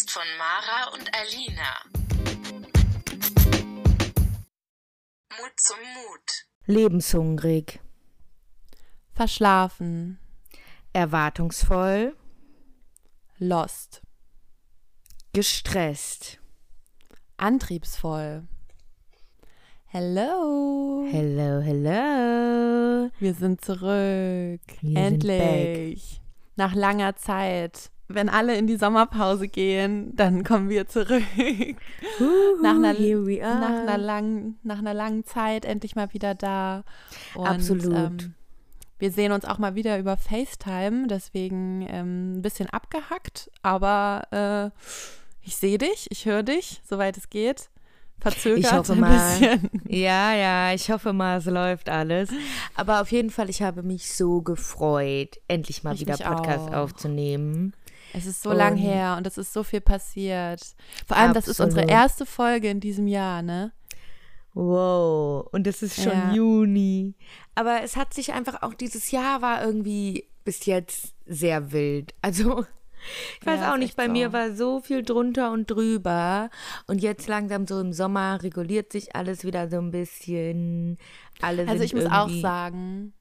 Podcast von Mara und Alina. Mut zum Mut. Lebenshungrig, Verschlafen. erwartungsvoll, Lost. gestresst. Antriebsvoll. Hello. Hello, hello. Wir sind zurück. Wir sind Endlich. Nach langer Zeit. Wenn alle in die Sommerpause gehen, dann kommen wir zurück. nach, einer, nach, einer langen, nach einer langen Zeit endlich mal wieder da. Und, Absolut. Ähm, wir sehen uns auch mal wieder über FaceTime, deswegen ähm, ein bisschen abgehackt, aber äh, ich sehe dich, ich höre dich, soweit es geht. Verzögert Ich hoffe ein mal. bisschen. Ja, ja, ich hoffe mal, es läuft alles. Aber auf jeden Fall, ich habe mich so gefreut, endlich mal Ich wieder Podcast auch. aufzunehmen. Es ist so lang Und- her und es ist so viel passiert. Vor allem, das ist unsere Absolut. erste Folge in diesem Jahr, ne? Wow, und es ist schon Ja. Juni. Aber es hat sich einfach auch dieses Jahr war irgendwie bis jetzt sehr wild. Also ich weiß Ja, auch nicht, bei so. mir war so viel drunter und drüber und jetzt langsam so im Sommer reguliert sich alles wieder so ein bisschen. Alle Also ich muss auch sagen,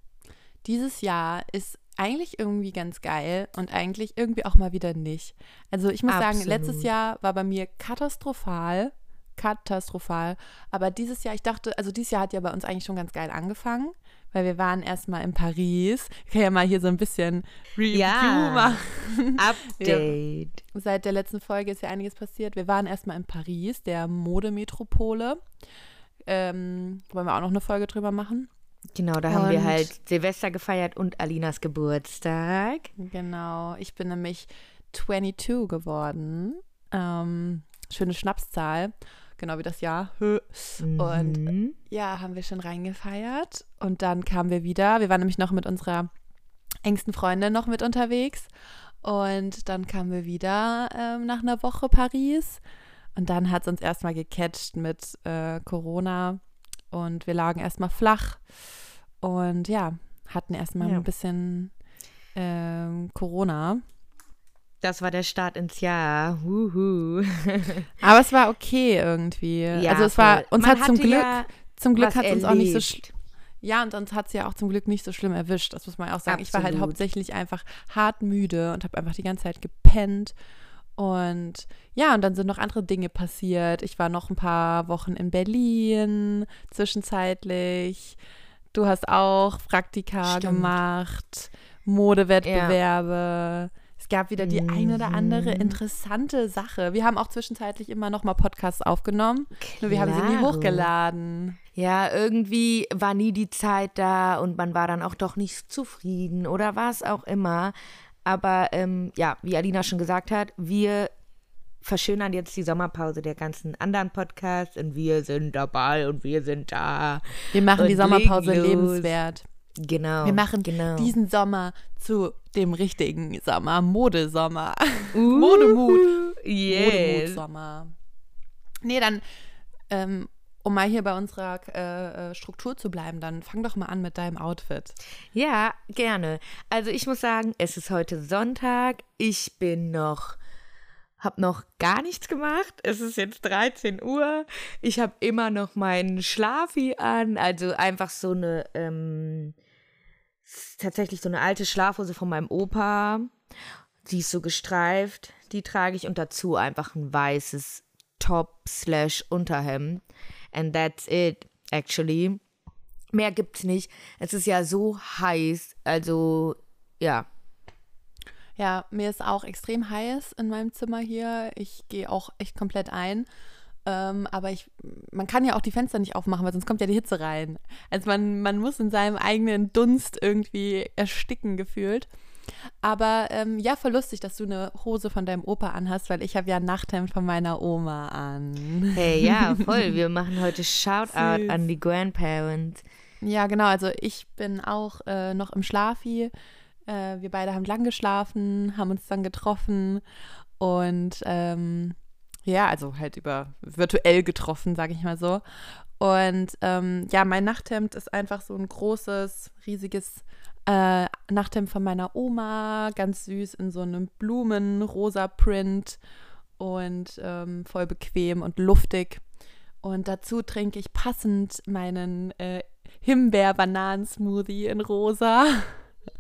dieses Jahr ist eigentlich irgendwie ganz geil und eigentlich irgendwie auch mal wieder nicht. Also ich muss sagen, Absolut. letztes Jahr war bei mir katastrophal, katastrophal, aber dieses Jahr, ich dachte, also dieses Jahr hat ja bei uns eigentlich schon ganz geil angefangen, weil wir waren erstmal in Paris. Ich kann ja mal hier so ein bisschen Review Ja. machen. Update. Seit der letzten Folge ist ja einiges passiert. Wir waren erstmal in Paris, der Modemetropole. Ähm, wollen wir auch noch eine Folge drüber machen? Genau, da haben wir Und- halt Silvester gefeiert und Alinas Geburtstag. Genau, ich bin nämlich 22 geworden. Ähm, schöne Schnapszahl, genau wie das Jahr. Und Mhm. ja, haben wir schon reingefeiert. Und dann kamen wir wieder. Wir waren nämlich noch mit unserer engsten Freundin noch mit unterwegs. Und dann kamen wir wieder ähm, nach einer Woche Paris. Und dann hat es uns erstmal gecatcht mit äh, Corona. Und wir lagen erstmal flach. Und ja, hatten erstmal Ja. ein bisschen ähm, Corona. Das war der Start ins Jahr. Huhu. Aber es war okay irgendwie. Ja, also es war, uns hat zum Glück, ja zum Glück hat es uns auch nicht so erlebt. sch- Ja, und uns hat es ja auch zum Glück nicht so schlimm erwischt. Das muss man auch sagen. Ich war halt Absolut. hauptsächlich einfach hart müde und habe einfach die ganze Zeit gepennt. Und ja, und dann sind noch andere Dinge passiert. Ich war noch ein paar Wochen in Berlin zwischenzeitlich. Du hast auch Praktika Stimmt. gemacht, Modewettbewerbe. Es gab wieder die ein oder andere Mhm. interessante Sache. Wir haben auch zwischenzeitlich immer noch mal Podcasts aufgenommen. Nur wir haben sie nie Klaro. hochgeladen. Ja, irgendwie war nie die Zeit da und man war dann auch doch nicht zufrieden oder was auch immer. Aber ähm, ja, wie Alina schon gesagt hat, wir verschönern jetzt die Sommerpause der ganzen anderen Podcasts und wir sind dabei und wir sind da. Wir machen die Sommerpause lebenswert. Genau. Wir machen genau. diesen Sommer zu dem richtigen Sommer, Modesommer. Uh, Modemut. Yes. Modemut-Sommer. Nee, dann, ähm, um mal hier bei unserer äh, äh, Struktur zu bleiben, dann fang doch mal an mit deinem Outfit. Ja, gerne. Also ich muss sagen, es ist heute Sonntag. Ich bin noch, habe noch gar nichts gemacht. Es ist jetzt 13 Uhr. Ich habe immer noch meinen Schlafi an. Also einfach so eine, ähm, tatsächlich so eine alte Schlafhose von meinem Opa. Die ist so gestreift. Die trage ich und dazu einfach ein weißes Top slash Unterhemd. And that's it, actually. Mehr gibt's nicht. Es ist ja so heiß. Also, ja. Ja, mir ist auch extrem heiß in meinem Zimmer hier. Ich gehe auch echt komplett ein. Ähm, aber ich, man kann ja auch die Fenster nicht aufmachen, weil sonst kommt ja die Hitze rein. Also man, man muss in seinem eigenen Dunst irgendwie ersticken gefühlt. Aber ähm, ja, voll lustig, dass du eine Hose von deinem Opa anhast, weil ich habe ja ein Nachthemd von meiner Oma an. Hey, ja, voll. Wir machen heute Shoutout Süß. an die Grandparents. Ja, genau. Also ich bin auch äh, noch im Schlafi. Äh, wir beide haben lang geschlafen, haben uns dann getroffen und ähm, ja, also halt über virtuell getroffen, sage ich mal so. Und ähm, ja, mein Nachthemd ist einfach so ein großes, riesiges äh, Nachthemd von meiner Oma, ganz süß in so einem Blumen-rosa Print. und ähm, voll bequem und luftig. Und dazu trinke ich passend meinen äh, Himbeer-Bananen-Smoothie in rosa.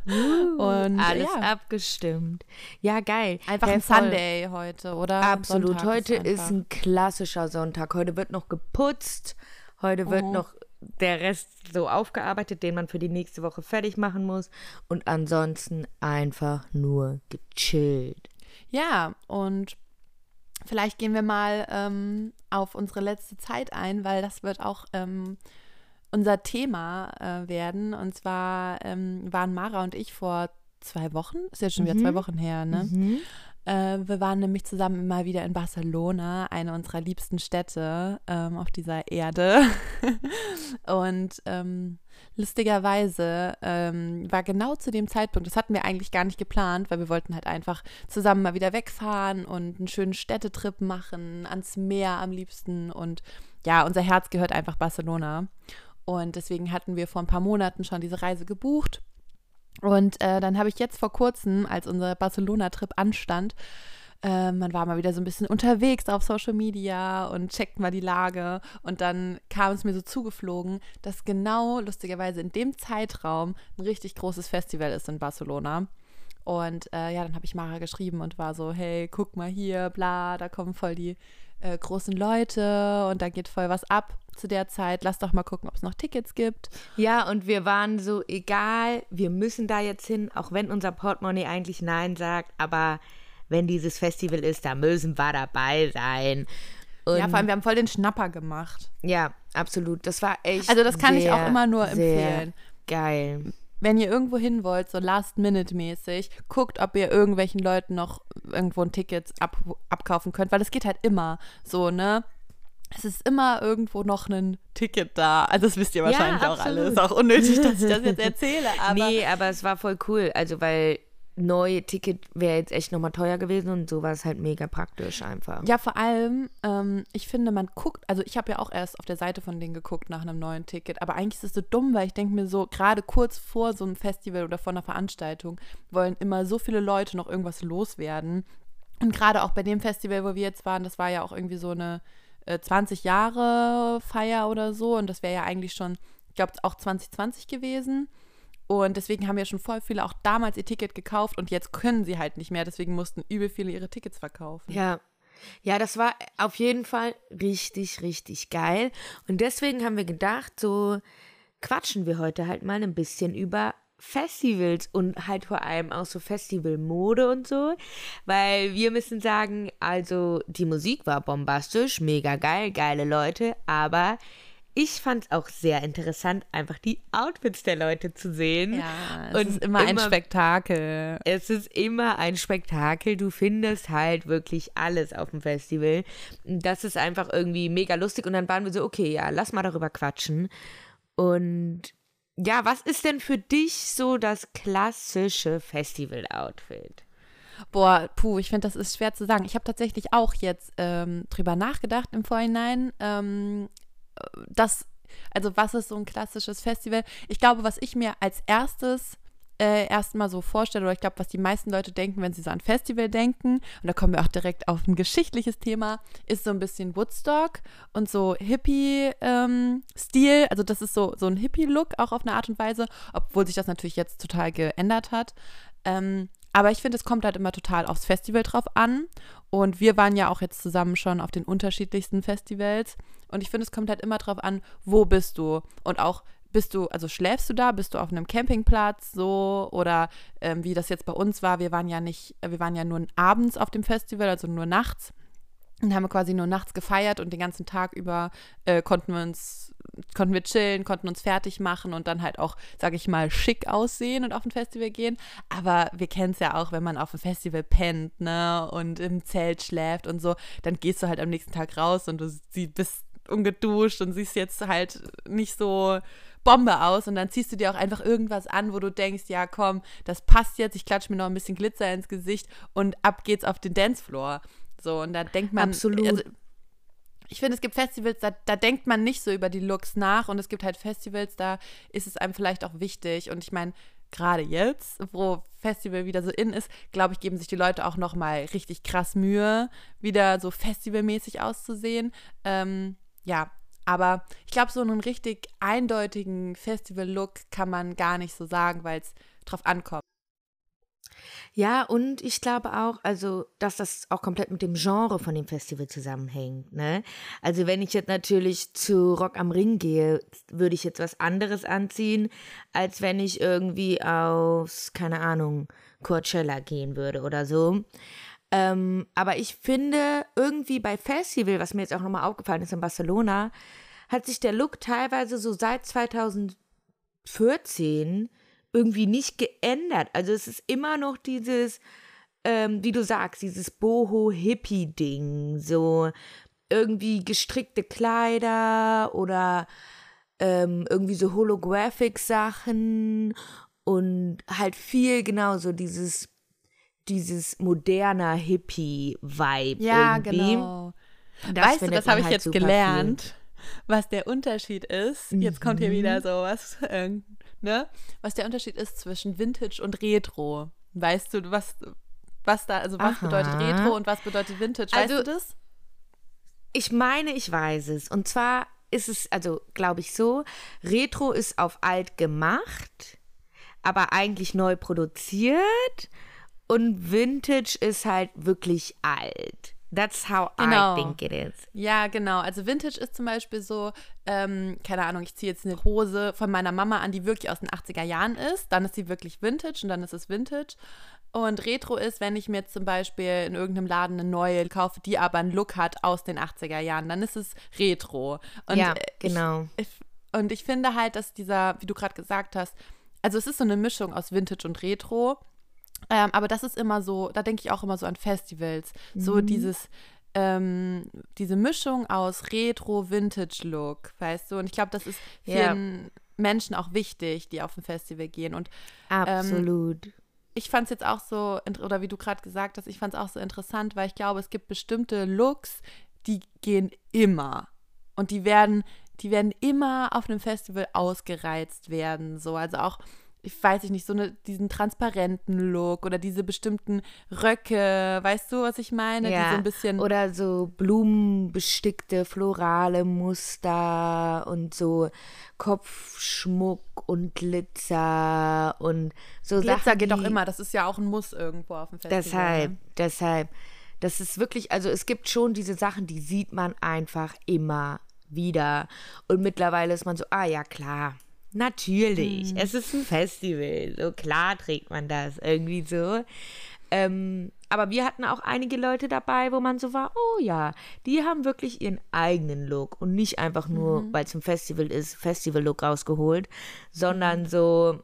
Uh, Und, alles ja. abgestimmt. Ja, geil. Einfach Hey, ein voll. Sunday heute, oder? Absolut. Sonntag Heute ist einfach- ein klassischer Sonntag. Heute wird noch geputzt. Heute wird Oh. noch der Rest so aufgearbeitet, den man für die nächste Woche fertig machen muss. Und ansonsten einfach nur gechillt. Ja, und vielleicht gehen wir mal ähm, auf unsere letzte Zeit ein, weil das wird auch ähm, unser Thema äh, werden. Und zwar ähm, waren Mara und ich vor zwei Wochen, ist jetzt schon wieder Mhm. zwei Wochen her, ne? Mhm. Äh, wir waren nämlich zusammen mal wieder in Barcelona, eine unserer liebsten Städte ähm, auf dieser Erde. und ähm, lustigerweise ähm, war genau zu dem Zeitpunkt, das hatten wir eigentlich gar nicht geplant, weil wir wollten halt einfach zusammen mal wieder wegfahren und einen schönen Städtetrip machen, ans Meer am liebsten. Und ja, unser Herz gehört einfach Barcelona. Und deswegen hatten wir vor ein paar Monaten schon diese Reise gebucht. Und äh, dann habe ich jetzt vor kurzem, als unser Barcelona-Trip anstand, äh, man war mal wieder so ein bisschen unterwegs auf Social Media und checkt mal die Lage. Und dann kam es mir so zugeflogen, dass genau lustigerweise in dem Zeitraum ein richtig großes Festival ist in Barcelona. Und äh, ja, dann habe ich Mara geschrieben und war so, hey, guck mal hier, bla, da kommen voll die äh, großen Leute und da geht voll was ab zu der Zeit. Lass doch mal gucken, ob es noch Tickets gibt. Ja, und wir waren so, egal, wir müssen da jetzt hin, auch wenn unser Portemonnaie eigentlich Nein sagt, aber wenn dieses Festival ist, da müssen wir dabei sein. Und ja, vor allem, wir haben voll den Schnapper gemacht. ja, absolut. Das war echt. Also das kann ich auch sehr, immer nur sehr empfehlen. Geil. Wenn ihr irgendwo hin wollt, so Last-Minute-mäßig, guckt, ob ihr irgendwelchen Leuten noch irgendwo ein Ticket ab, abkaufen könnt, weil es geht halt immer so, ne? Es ist immer irgendwo noch ein Ticket da. Also das wisst ihr Ja, wahrscheinlich auch alle. Ist auch unnötig, dass ich das jetzt erzähle, aber nee, aber es war voll cool. Also, weil neue Ticket wäre jetzt echt nochmal teuer gewesen und so war es halt mega praktisch einfach. Ja, vor allem, ähm, ich finde, man guckt, also ich habe ja auch erst auf der Seite von denen geguckt nach einem neuen Ticket, aber eigentlich ist es so dumm, weil ich denke mir so, gerade kurz vor so einem Festival oder vor einer Veranstaltung wollen immer so viele Leute noch irgendwas loswerden. Und gerade auch bei dem Festival, wo wir jetzt waren, das war ja auch irgendwie so eine äh, 20 Jahre Feier oder so und das wäre ja eigentlich schon, ich glaube, auch 2020 gewesen. Und deswegen haben ja schon voll viele auch damals ihr Ticket gekauft und jetzt können sie halt nicht mehr. Deswegen mussten übel viele ihre Tickets verkaufen. Ja. Ja, das war auf jeden Fall richtig, richtig geil. Und deswegen haben wir gedacht, so quatschen wir heute halt mal ein bisschen über Festivals und halt vor allem auch so Festivalmode und so. Weil wir müssen sagen, also die Musik war bombastisch, mega geil, geile Leute, aber ich fand es auch sehr interessant, einfach die Outfits der Leute zu sehen. Ja, es Und ist immer, ein immer- Spektakel. Es ist immer ein Spektakel. Du findest halt wirklich alles auf dem Festival. Das ist einfach irgendwie mega lustig. Und dann waren wir so, okay, ja, lass mal darüber quatschen. Und ja, was ist denn für dich so das klassische Festival-Outfit? Boah, puh, ich finde, das ist schwer zu sagen. Ich habe tatsächlich auch jetzt ähm, drüber nachgedacht im Vorhinein, ähm, das, also was ist so ein klassisches Festival? Ich glaube, was ich mir als erstes äh, erstmal so vorstelle, oder ich glaube, was die meisten Leute denken, wenn sie so an Festival denken, und da kommen wir auch direkt auf ein geschichtliches Thema, ist so ein bisschen Woodstock und so Hippie-Stil. also das ist so, so ein Hippie-Look auch auf eine Art und Weise, obwohl sich das natürlich jetzt total geändert hat. Ähm, aber ich finde, es kommt halt immer total aufs Festival drauf an. Und wir waren ja auch jetzt zusammen schon auf den unterschiedlichsten Festivals. Und ich finde, es kommt halt immer drauf an, wo bist du? Und auch, bist du, also schläfst du da? Bist du auf einem Campingplatz so? Oder ähm, wie das jetzt bei uns war, wir waren ja nicht, wir waren ja nur abends auf dem Festival, also nur nachts. Und haben quasi nur nachts gefeiert und den ganzen Tag über äh, konnten wir uns, konnten wir chillen, konnten uns fertig machen und dann halt auch, sage ich mal, schick aussehen und auf ein Festival gehen. Aber wir kennen es ja auch, wenn man auf einem Festival pennt, ne, und im Zelt schläft und so, dann gehst du halt am nächsten Tag raus und du sie bist ungeduscht und siehst jetzt halt nicht so Bombe aus und dann ziehst du dir auch einfach irgendwas an, wo du denkst, ja komm, das passt jetzt, ich klatsche mir noch ein bisschen Glitzer ins Gesicht und ab geht's auf den Dancefloor. So, und da denkt man. Absolut. Also, ich finde, es gibt Festivals, da, da denkt man nicht so über die Looks nach und es gibt halt Festivals, da ist es einem vielleicht auch wichtig. Und ich meine, gerade jetzt, wo Festival wieder so in ist, glaube ich, geben sich die Leute auch noch mal richtig krass Mühe, wieder so festivalmäßig auszusehen. Ähm, ja, aber ich glaube, so einen richtig eindeutigen Festival-Look kann man gar nicht so sagen, weil es drauf ankommt. Ja, und ich glaube auch, also, dass das auch komplett mit dem Genre von dem Festival zusammenhängt, ne? Also, wenn ich jetzt natürlich zu Rock am Ring gehe, würde ich jetzt was anderes anziehen, als wenn ich irgendwie aus, keine Ahnung, Coachella gehen würde oder so. Ähm, aber ich finde irgendwie bei Festival, was mir jetzt auch nochmal aufgefallen ist in Barcelona, hat sich der Look teilweise so seit 2014 irgendwie nicht geändert. Also es ist immer noch dieses, ähm, wie du sagst, dieses Boho-Hippie-Ding. So irgendwie gestrickte Kleider oder ähm, irgendwie so Holographic-Sachen und halt viel genau so dieses, dieses moderner Hippie-Vibe. Ja, irgendwie. genau. Das weißt du, das habe ich halt jetzt gelernt, was der Unterschied ist. Jetzt kommt hier Mhm. wieder sowas, äh, ne? Was der Unterschied ist zwischen Vintage und Retro. Weißt du, was, was da, also was Aha. bedeutet Retro und was bedeutet Vintage? Weißt Also- du das? Ich meine, ich weiß es. Und zwar ist es, also glaube ich so, Retro ist auf alt gemacht, aber eigentlich neu produziert. Und Vintage ist halt wirklich alt. That's how Genau. I think it is. Ja, genau. Also Vintage ist zum Beispiel so, ähm, keine Ahnung, ich ziehe jetzt eine Hose von meiner Mama an, die wirklich aus den 80er Jahren ist. Dann ist sie wirklich Vintage und dann ist es Vintage. Und Retro ist, wenn ich mir zum Beispiel in irgendeinem Laden eine neue kaufe, die aber einen Look hat aus den 80er Jahren, dann ist es Retro. Und ja, genau. Ich, und ich finde halt, dass dieser, wie du gerade gesagt hast, also es ist so eine Mischung aus Vintage und Retro. Ähm, aber das ist immer so, da denke ich auch immer so an Festivals. So Mhm. dieses, ähm, diese Mischung aus Retro-Vintage-Look, weißt du? Und ich glaube, das ist vielen Menschen auch wichtig, die auf ein Festival gehen. Und Absolut. ich fand es jetzt auch so, oder wie du gerade gesagt hast, ich fand es auch so interessant, weil ich glaube, es gibt bestimmte Looks, die gehen immer. Und die werden, die werden immer auf einem Festival ausgereizt werden. So, also auch, ich weiß ich nicht, so eine, diesen transparenten Look oder diese bestimmten Röcke, weißt du, was ich meine? Die so ein bisschen. Oder so blumenbestickte florale Muster und so Kopfschmuck und Glitzer und so Glitzer Sachen, geht auch immer, das ist ja auch ein Muss irgendwo auf dem Festival. Deshalb, Ne? deshalb. Das ist wirklich, also es gibt schon diese Sachen, die sieht man einfach immer wieder. Und mittlerweile ist man so, ah ja, klar. Natürlich, es ist ein Festival. So klar trägt man das irgendwie so. Ähm, aber wir hatten auch einige Leute dabei, wo man so war, oh ja, die haben wirklich ihren eigenen Look und nicht einfach nur, weil es ein Festival ist, Festival-Look rausgeholt, sondern so,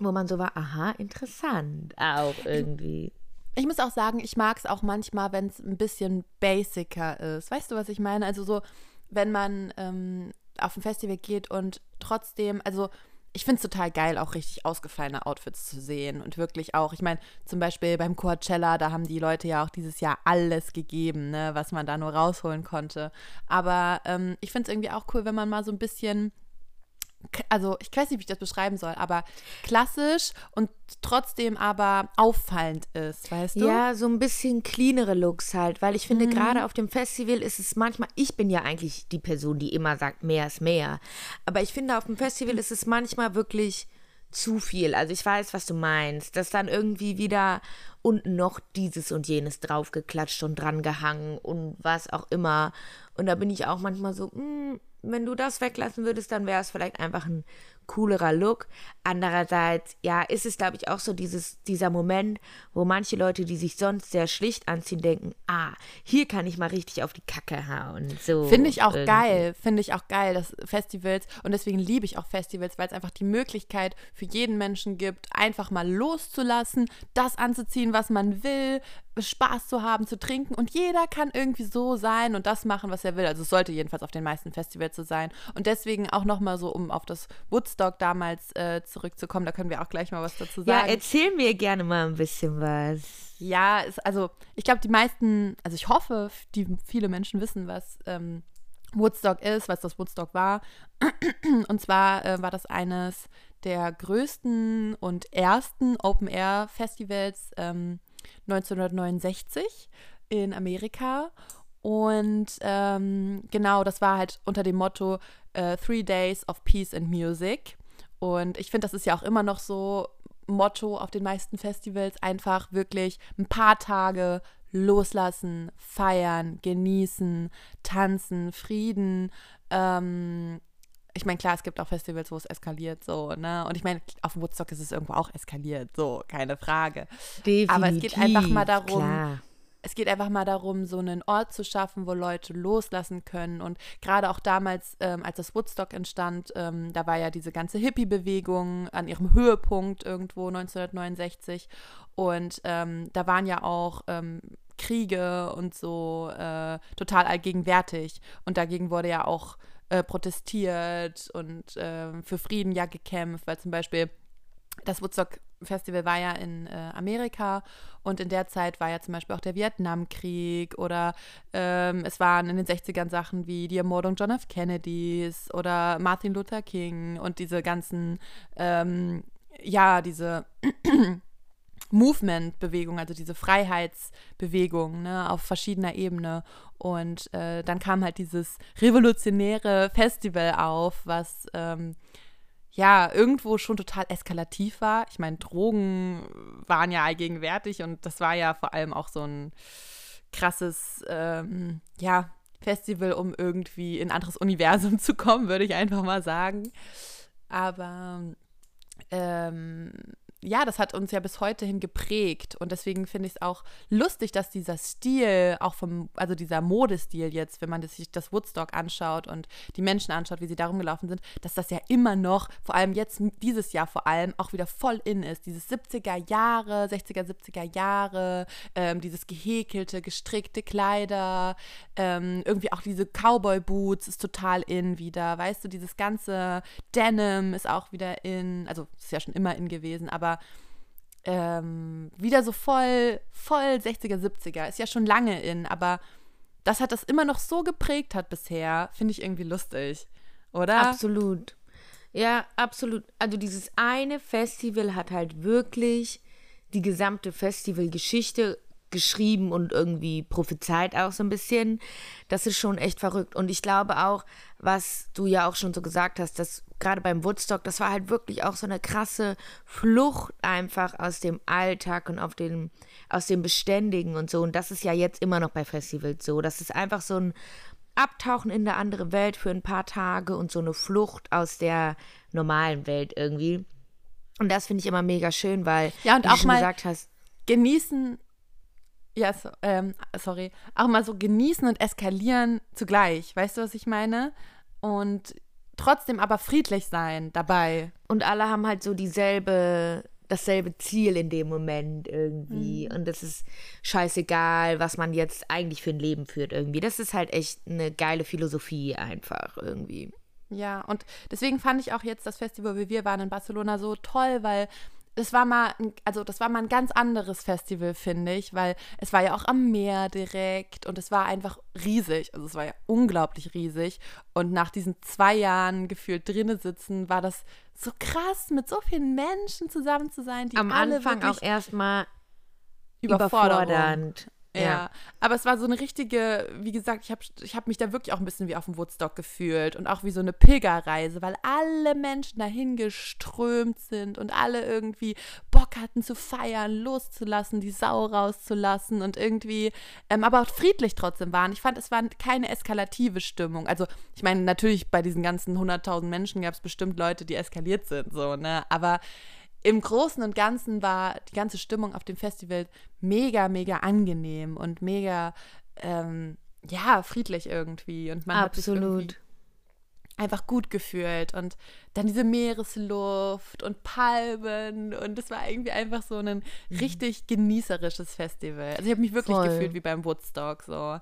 wo man so war, aha, interessant auch irgendwie. Ich muss auch sagen, ich mag es auch manchmal, wenn es ein bisschen basicer ist. Weißt du, was ich meine? Also so, wenn man ähm, auf ein Festival geht und trotzdem, also ich finde es total geil, auch richtig ausgefallene Outfits zu sehen und wirklich auch, ich meine, zum Beispiel beim Coachella, da haben die Leute ja auch dieses Jahr alles gegeben, ne, was man da nur rausholen konnte. Aber ähm, ich finde es irgendwie auch cool, wenn man mal so ein bisschen also ich weiß nicht, wie ich das beschreiben soll, aber klassisch und trotzdem aber auffallend ist, weißt du? Ja, so ein bisschen cleanere Looks halt, weil ich Mhm. finde, gerade auf dem Festival ist es manchmal, ich bin ja eigentlich die Person, die immer sagt, mehr ist mehr. Aber ich finde, auf dem Festival ist es manchmal wirklich zu viel. Also ich weiß, was du meinst, dass dann irgendwie wieder unten noch dieses und jenes draufgeklatscht und dran gehangen und was auch immer. Und da bin ich auch manchmal so, hm, wenn du das weglassen würdest, dann wäre es vielleicht einfach ein coolerer Look. Andererseits, ja, ist es, glaube ich, auch so dieses, dieser Moment, wo manche Leute, die sich sonst sehr schlicht anziehen, denken, ah, hier kann ich mal richtig auf die Kacke hauen. So Finde ich auch irgendwie. geil, finde ich auch geil, dass Festivals und deswegen liebe ich auch Festivals, weil es einfach die Möglichkeit für jeden Menschen gibt, einfach mal loszulassen, das anzuziehen, was man will, Spaß zu haben, zu trinken und jeder kann irgendwie so sein und das machen, was er will. Also es sollte jedenfalls auf den meisten Festivals so sein und deswegen auch noch mal so, um auf das Woodstock damals äh, zurückzukommen, da können wir auch gleich mal was dazu Ja, sagen. erzähl mir gerne mal ein bisschen was. Ja, es, also ich glaube, die meisten, also ich hoffe, die viele Menschen wissen, was ähm, Woodstock ist, was das Woodstock war. Und zwar äh, war das eines der größten und ersten Open-Air-Festivals ähm, 1969 in Amerika. Und ähm, genau, das war halt unter dem Motto äh, Three Days of Peace and Music. Und ich finde, das ist ja auch immer noch so Motto auf den meisten Festivals, einfach wirklich ein paar Tage loslassen, feiern, genießen, tanzen, Frieden. Ähm, ich meine, klar, es gibt auch Festivals, wo es eskaliert, so, ne? Und ich meine, auf Woodstock ist es irgendwo auch eskaliert, so, keine Frage. Definitiv, Aber es geht einfach mal darum, Klar. Es geht einfach mal darum, so einen Ort zu schaffen, wo Leute loslassen können. Und gerade auch damals, ähm, als das Woodstock entstand, ähm, da war ja diese ganze Hippie-Bewegung an ihrem Höhepunkt irgendwo 1969. Und ähm, da waren ja auch ähm, Kriege und so äh, total allgegenwärtig. Und dagegen wurde ja auch äh, protestiert und äh, für Frieden ja gekämpft, weil zum Beispiel das Woodstock Festival war ja in äh, Amerika und in der Zeit war ja zum Beispiel auch der Vietnamkrieg oder ähm, es waren in den 60ern Sachen wie die Ermordung John F. Kennedys oder Martin Luther King und diese ganzen, ähm, ja, diese Movement-Bewegung, also diese Freiheitsbewegung ne, auf verschiedener Ebene. Und äh, dann kam halt dieses revolutionäre Festival auf, was ähm, ja irgendwo schon total eskalativ war. Ich meine, Drogen waren ja allgegenwärtig und das war ja vor allem auch so ein krasses, ähm, ja, Festival, um irgendwie in ein anderes Universum zu kommen, würde ich einfach mal sagen. Aber ähm, ja, das hat uns ja bis heute hin geprägt und deswegen finde ich es auch lustig, dass dieser Stil, auch vom, also dieser Modestil jetzt, wenn man das, sich das Woodstock anschaut und die Menschen anschaut, wie sie da rumgelaufen sind, dass das ja immer noch, vor allem jetzt dieses Jahr vor allem, auch wieder voll in ist. Dieses 70er Jahre, 60er, 70er Jahre, ähm, dieses gehäkelte, gestrickte Kleider, ähm, irgendwie auch diese Cowboy-Boots ist total in wieder, weißt du, dieses ganze Denim ist auch wieder in, also ist ja schon immer in gewesen, aber ähm, wieder so voll, voll 60er, 70er. Ist ja schon lange in, aber dass hat das immer noch so geprägt hat bisher, finde ich irgendwie lustig, oder? Absolut. Ja, absolut. Also dieses eine Festival hat halt wirklich die gesamte Festivalgeschichte geschrieben und irgendwie prophezeit auch so ein bisschen. Das ist schon echt verrückt. Und ich glaube auch, was du ja auch schon so gesagt hast, dass gerade beim Woodstock, das war halt wirklich auch so eine krasse Flucht einfach aus dem Alltag und auf dem, aus dem Beständigen und so. Und das ist ja jetzt immer noch bei Festivals so. Das ist einfach so ein Abtauchen in eine andere Welt für ein paar Tage und so eine Flucht aus der normalen Welt irgendwie. Und das finde ich immer mega schön, weil, Ja, und wie auch du schon mal- gesagt hast, genießen, ja, so, ähm, sorry, auch mal so genießen und eskalieren zugleich. Weißt du, was ich meine? Und trotzdem aber friedlich sein dabei. Und alle haben halt so dieselbe, dasselbe Ziel in dem Moment irgendwie. Und es ist scheißegal, was man jetzt eigentlich für ein Leben führt irgendwie. Das ist halt echt eine geile Philosophie einfach irgendwie. Ja, und deswegen fand ich auch jetzt das Festival, wie wir waren in Barcelona, so toll, weil es war mal, ein, also das war mal ein ganz anderes Festival, finde ich, weil es war ja auch am Meer direkt und es war einfach riesig. Also es war ja unglaublich riesig. Und nach diesen zwei Jahren gefühlt drinnen sitzen, war das so krass, mit so vielen Menschen zusammen zu sein, die Am alle Anfang auch erstmal überfordernd. Ja. aber es war so eine richtige, wie gesagt, ich habe ich hab mich da wirklich auch ein bisschen wie auf dem Woodstock gefühlt und auch wie so eine Pilgerreise, weil alle Menschen dahin geströmt sind und alle irgendwie Bock hatten zu feiern, loszulassen, die Sau rauszulassen und irgendwie, ähm, aber auch friedlich trotzdem waren. Ich fand, es war keine eskalative Stimmung. Also, ich meine, natürlich bei diesen ganzen 100.000 Menschen gab es bestimmt Leute, die eskaliert sind, so, ne, aber im Großen und Ganzen war die ganze Stimmung auf dem Festival mega, mega angenehm und mega, ähm, ja, friedlich irgendwie. Und man hat Absolut. einfach gut gefühlt. Und dann diese Meeresluft und Palmen. Und es war irgendwie einfach so ein richtig genießerisches Festival. Also ich habe mich wirklich Voll. gefühlt wie beim Woodstock. So.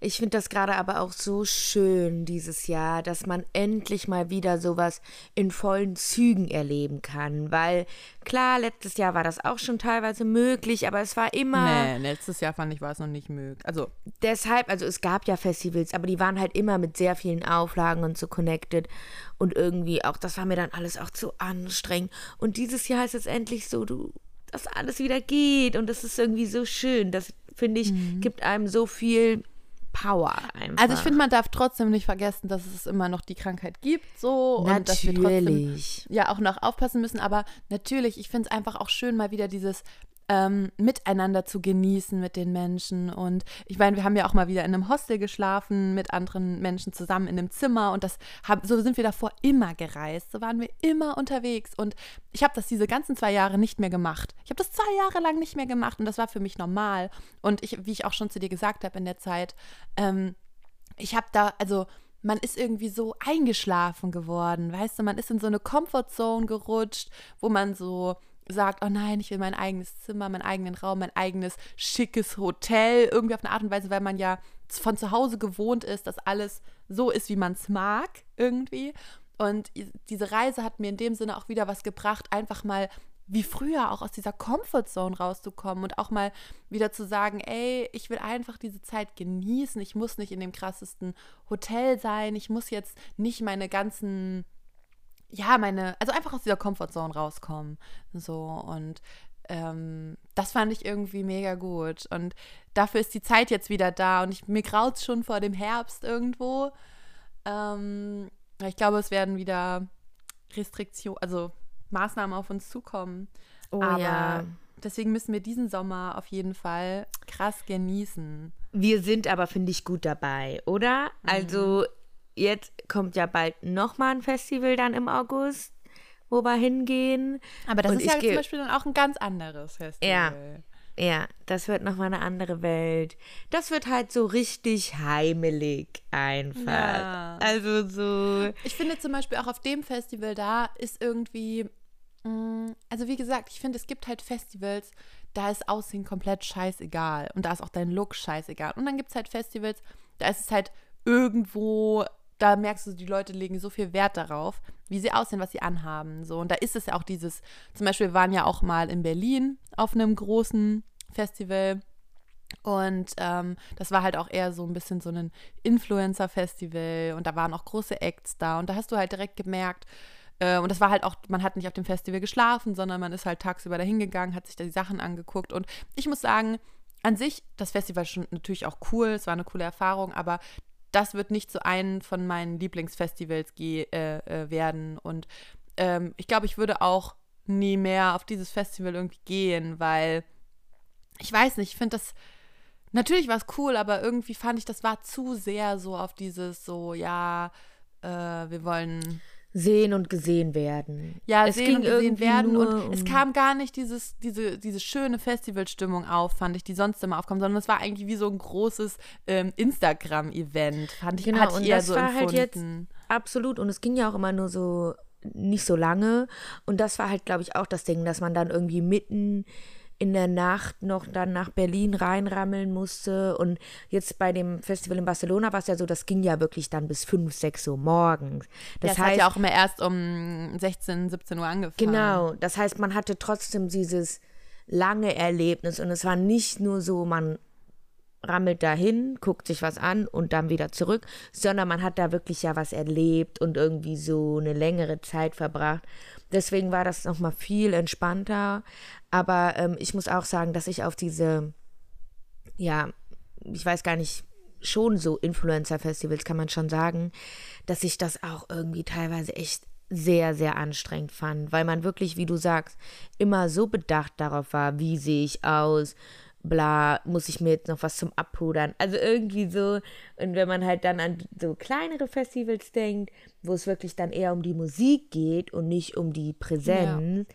Ich finde das gerade aber auch so schön dieses Jahr, dass man endlich mal wieder sowas in vollen Zügen erleben kann. Weil klar, letztes Jahr war das auch schon teilweise möglich, aber es war immer. Nee, letztes Jahr fand ich, war es noch nicht möglich. Also, Deshalb, also es gab ja Festivals, aber die waren halt immer mit sehr vielen Auflagen und so connected. Und irgendwie auch, das war mir dann alles auch zu anstrengend. Und dieses Jahr ist es endlich so, du, dass alles wieder geht. Und das ist irgendwie so schön. Das, finde ich, gibt einem so viel Power einfach. also ich finde, man darf trotzdem nicht vergessen, dass es immer noch die Krankheit gibt, so. Und dass wir trotzdem Natürlich. ja auch noch aufpassen müssen. Aber natürlich, ich finde es einfach auch schön, mal wieder dieses ähm, Miteinander zu genießen mit den Menschen. Und ich meine, wir haben ja auch mal wieder in einem Hostel geschlafen mit anderen Menschen zusammen in einem Zimmer. Und das hab, so sind wir davor immer gereist. So waren wir immer unterwegs. Und ich habe das diese ganzen zwei Jahre nicht mehr gemacht. Ich habe das zwei Jahre lang nicht mehr gemacht und das war für mich normal. Und ich, wie ich auch schon zu dir gesagt habe in der Zeit, ähm, ich habe da, also man ist irgendwie so eingeschlafen geworden, weißt du, man ist in so eine Comfortzone gerutscht, wo man so sagt, oh nein, ich will mein eigenes Zimmer, meinen eigenen Raum, mein eigenes schickes Hotel, irgendwie auf eine Art und Weise, weil man ja von zu Hause gewohnt ist, dass alles so ist, wie man es mag, irgendwie. Und diese Reise hat mir in dem Sinne auch wieder was gebracht, einfach mal wie früher auch aus dieser Comfortzone rauszukommen und auch mal wieder zu sagen, ey, ich will einfach diese Zeit genießen, ich muss nicht in dem krassesten Hotel sein, ich muss jetzt nicht meine ganzen, ja, meine, also einfach aus dieser Comfortzone rauskommen. So und ähm, das fand ich irgendwie mega gut. Und dafür ist die Zeit jetzt wieder da und ich, mir graut schon vor dem Herbst irgendwo. Ähm, ich glaube, es werden wieder Restriktionen, also Maßnahmen auf uns zukommen. Oh Aber ja. deswegen müssen wir diesen Sommer auf jeden Fall krass genießen. Wir sind aber, finde ich, gut dabei, oder? Also, jetzt kommt ja bald nochmal ein Festival dann im August, wo wir hingehen. Aber das Und ist ja zum Beispiel dann auch ein ganz anderes Festival. Ja, das wird nochmal eine andere Welt. Das wird halt so richtig heimelig einfach. Ja. Also so. Ich finde zum Beispiel auch auf dem Festival da ist irgendwie, mh, also wie gesagt, ich finde, es gibt halt Festivals, da ist Aussehen komplett scheißegal und da ist auch dein Look scheißegal. Und dann gibt es halt Festivals, da ist es halt irgendwo, da merkst du, die Leute legen so viel Wert darauf, wie sie aussehen, was sie anhaben. So, und da ist es ja auch dieses, zum Beispiel wir waren ja auch mal in Berlin auf einem großen Festival. Und ähm, das war halt auch eher so ein bisschen so ein Influencer-Festival und da waren auch große Acts da und da hast du halt direkt gemerkt, äh, und das war halt auch, man hat nicht auf dem Festival geschlafen, sondern man ist halt tagsüber dahin gegangen, hat sich da die Sachen angeguckt und ich muss sagen, an sich, das Festival schon natürlich auch cool, es war eine coole Erfahrung, aber das wird nicht zu einem von meinen Lieblingsfestivals äh, äh, werden. Und ähm, ich glaube, ich würde auch nie mehr auf dieses Festival irgendwie gehen, weil ich weiß nicht, ich finde das, natürlich war es cool, aber irgendwie fand ich, das war zu sehr so auf dieses so, ja, äh, wir wollen Sehen und gesehen werden. ja Es sehen ging und gesehen werden und es kam gar nicht dieses, diese, diese schöne Festivalstimmung auf, fand ich, die sonst immer aufkommt, sondern es war eigentlich wie so ein großes ähm, Instagram-Event, fand ich, Genau, hatte und ich eher das so war halt jetzt empfunden. absolut. Und es ging ja auch immer nur so nicht so lange. Und das war halt, glaube ich, auch das Ding, dass man dann irgendwie mitten in der Nacht noch dann nach Berlin reinrammeln musste. Und jetzt bei dem Festival in Barcelona war es ja so, das ging ja wirklich dann bis 5, 6 Uhr morgens. Das, Das hat ja auch immer erst um 16, 17 Uhr angefangen. Genau, das heißt, man hatte trotzdem dieses lange Erlebnis und es war nicht nur so, man rammelt dahin, guckt sich was an und dann wieder zurück, sondern man hat da wirklich ja was erlebt und irgendwie so eine längere Zeit verbracht. Deswegen war das nochmal viel entspannter. Aber ähm, ich muss auch sagen, dass ich auf diese, ja, ich weiß gar nicht, schon so Influencer-Festivals kann man schon sagen, dass ich das auch irgendwie teilweise echt sehr, sehr anstrengend fand, weil man wirklich, wie du sagst, immer so bedacht darauf war, wie sehe ich aus, bla, muss ich mir jetzt noch was zum Abpudern. Also irgendwie so, und wenn man halt dann an so kleinere Festivals denkt, wo es wirklich dann eher um die Musik geht und nicht um die Präsenz,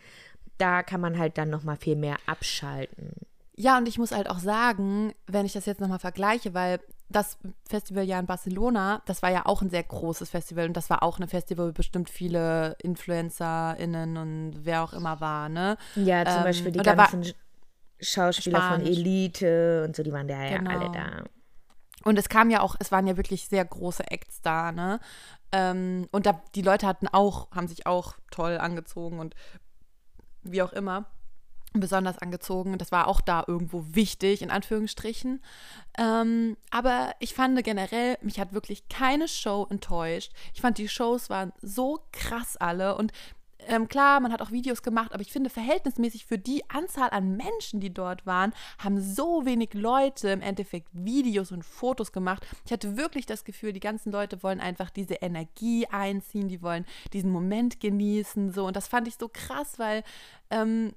da kann man halt dann nochmal viel mehr abschalten. Ja, und ich muss halt auch sagen, wenn ich das jetzt nochmal vergleiche, weil das Festival ja in Barcelona, das war ja auch ein sehr großes Festival und das war auch ein Festival, wo bestimmt viele InfluencerInnen und wer auch immer war, ne? Ja, zum Ähm, Beispiel die war- ganzen Schauspieler von Spanisch. Elite und so, die waren da ja Genau. alle da. Und es kam ja auch, es waren ja wirklich sehr große Acts da, ne? Ähm, und da, die Leute hatten auch, haben sich auch toll angezogen und wie auch immer besonders angezogen. Das war auch da irgendwo wichtig, in Anführungsstrichen. Ähm, aber ich fand generell, mich hat wirklich keine Show enttäuscht. Ich fand, die Shows waren so krass alle und ähm, klar, man hat auch Videos gemacht, aber ich finde, verhältnismäßig für die Anzahl an Menschen, die dort waren, haben so wenig Leute im Endeffekt Videos und Fotos gemacht. Ich hatte wirklich das Gefühl, die ganzen Leute wollen einfach diese Energie einziehen, die wollen diesen Moment genießen, so. Und das fand ich so krass, weil ähm,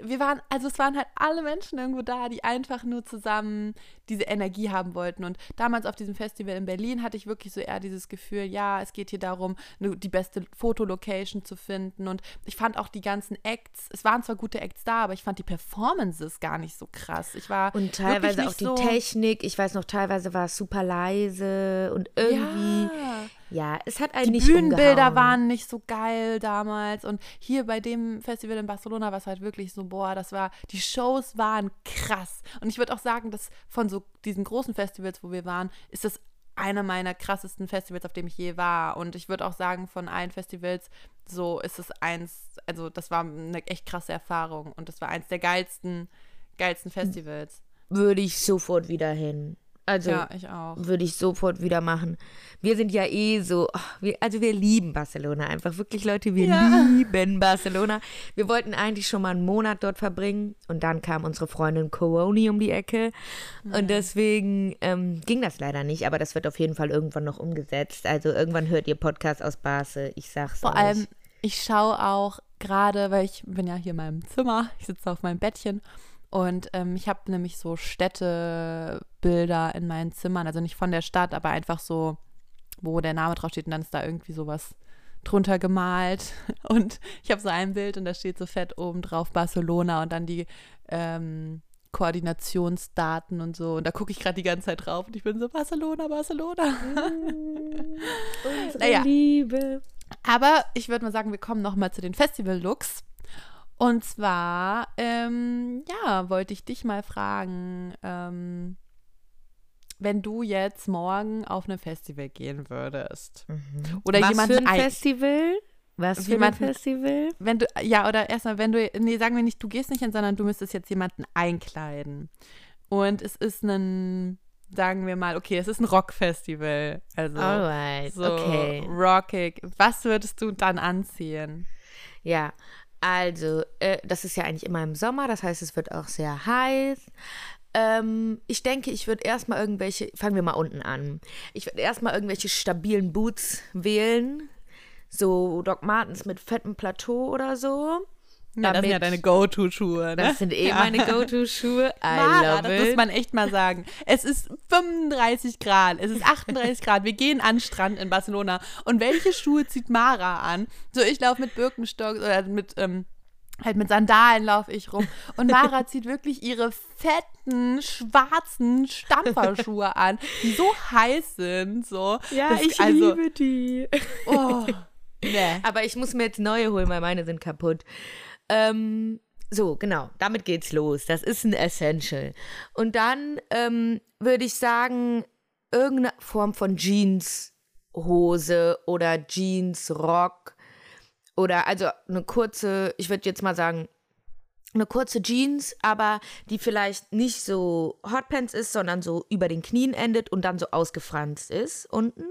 wir waren, also es waren halt alle Menschen irgendwo da, die einfach nur zusammen diese Energie haben wollten. Und damals auf diesem Festival in Berlin hatte ich wirklich so eher dieses Gefühl, ja, es geht hier darum, die beste Fotolocation zu finden. Und ich fand auch die ganzen Acts, es waren zwar gute Acts da, aber ich fand die Performances gar nicht so krass. Ich war und teilweise auch die so Technik, ich weiß noch, teilweise war es super leise und irgendwie. Ja. Ja, es hat einen die nicht Bühnenbilder umgehauen. waren nicht so geil damals und hier bei dem Festival in Barcelona war es halt wirklich so, boah, das war, die Shows waren krass und ich würde auch sagen, dass von so diesen großen Festivals, wo wir waren, ist das einer meiner krassesten Festivals, auf dem ich je war und ich würde auch sagen, von allen Festivals, so ist es eins, also das war eine echt krasse Erfahrung und das war eins der geilsten, geilsten Festivals. Würde ich sofort wieder hin. Also ja, ich auch. würde ich sofort wieder machen. Wir sind ja eh so, oh, wir, also wir lieben Barcelona einfach. Wirklich, Leute, wir Ja. lieben Barcelona. Wir wollten eigentlich schon mal einen Monat dort verbringen und dann kam unsere Freundin Coroni um die Ecke. Und deswegen ähm, ging das leider nicht, aber das wird auf jeden Fall irgendwann noch umgesetzt. Also irgendwann hört ihr Podcast aus Barce, ich sag's Vor euch. allem, ich schaue auch gerade, weil ich bin ja hier in meinem Zimmer, ich sitze auf meinem Bettchen und ähm, ich habe nämlich so Städtebilder in meinen Zimmern, also nicht von der Stadt, aber einfach so, wo der Name draufsteht und dann ist da irgendwie sowas drunter gemalt und ich habe so ein Bild und da steht so fett oben drauf Barcelona und dann die ähm, Koordinationsdaten und so und da gucke ich gerade die ganze Zeit drauf und ich bin so Barcelona, Barcelona. Unsere Naja. Liebe. Aber ich würde mal sagen, wir kommen noch mal zu den Festival-Looks. Und zwar, ähm, ja, wollte ich dich mal fragen, ähm, wenn du jetzt morgen auf ein Festival gehen würdest oder Was jemanden für ein ein- Festival? Was für ein Jemanden- Festival? wenn du, ja, oder erstmal, wenn du, nee, sagen wir nicht, du gehst nicht hin, sondern du müsstest jetzt jemanden einkleiden. Und es ist ein, sagen wir mal, okay, es ist ein Rockfestival. Also Alright, so okay. rockig. Was würdest du dann anziehen? Ja, also, äh, das ist ja eigentlich immer im Sommer, das heißt, es wird auch sehr heiß. Ähm, ich denke, ich würde erstmal irgendwelche, fangen wir mal unten an. Ich würde erstmal irgendwelche stabilen Boots wählen. So Doc Martens mit fettem Plateau oder so. Ja, das sind ja deine Go-To-Schuhe, ne? Das sind eh ja. meine Go-To-Schuhe. Mara, das it. muss man echt mal sagen. Es ist 35 Grad, es ist 38 Grad. Wir gehen an den Strand in Barcelona. Und welche Schuhe zieht Mara an? So, ich laufe mit Birkenstock oder mit, ähm, halt mit Sandalen laufe ich rum. Und Mara zieht wirklich ihre fetten, schwarzen Stampferschuhe an, die so heiß sind. So. ja, Das- ich also, liebe die. Oh, nee. Aber ich muss mir jetzt neue holen, weil meine sind kaputt. Ähm, so, genau, damit geht's los. Das ist ein Essential. Und dann ähm, würde ich sagen, irgendeine Form von Jeanshose oder Jeansrock oder also eine kurze, ich würde jetzt mal sagen, eine kurze Jeans, aber die vielleicht nicht so Hotpants ist, sondern so über den Knien endet und dann so ausgefranst ist unten.